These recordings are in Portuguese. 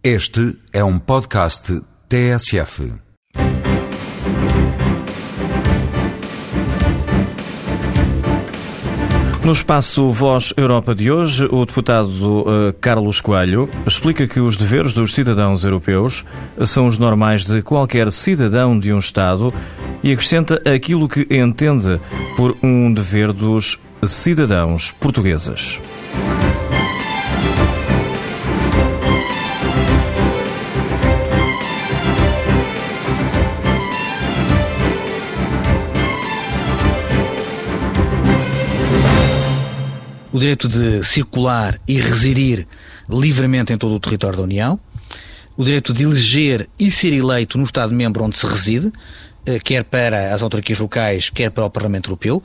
Este é um podcast TSF. No espaço Voz Europa de hoje, o deputado uh, Carlos Coelho explica que os deveres dos cidadãos europeus são os normais de qualquer cidadão de um Estado e acrescenta aquilo que entende por um dever dos cidadãos portugueses. O direito de circular e residir livremente em todo o território da União, o direito de eleger e ser eleito no Estado-membro onde se reside, eh, quer para as autarquias locais, quer para o Parlamento Europeu.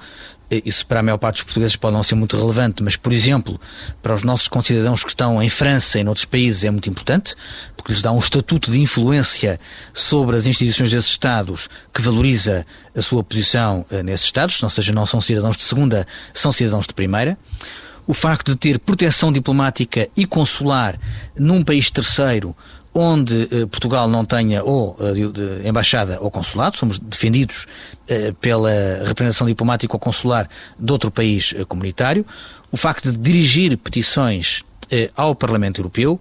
Eh, isso para a maior parte dos portugueses pode não ser muito relevante, mas, por exemplo, para os nossos concidadãos que estão em França e em outros países é muito importante, porque lhes dá um estatuto de influência sobre as instituições desses Estados que valoriza a sua posição eh, nesses Estados, ou seja, não são cidadãos de segunda, são cidadãos de primeira o facto de ter proteção diplomática e consular num país terceiro onde eh, Portugal não tenha ou eh, embaixada ou consulado, somos defendidos eh, pela representação diplomática ou consular de outro país eh, comunitário, o facto de dirigir petições eh, ao Parlamento Europeu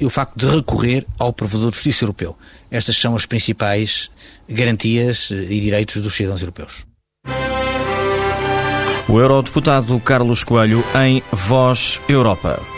e o facto de recorrer ao provedor de justiça europeu. Estas são as principais garantias e direitos dos cidadãos europeus. O eurodeputado Carlos Coelho em Voz Europa.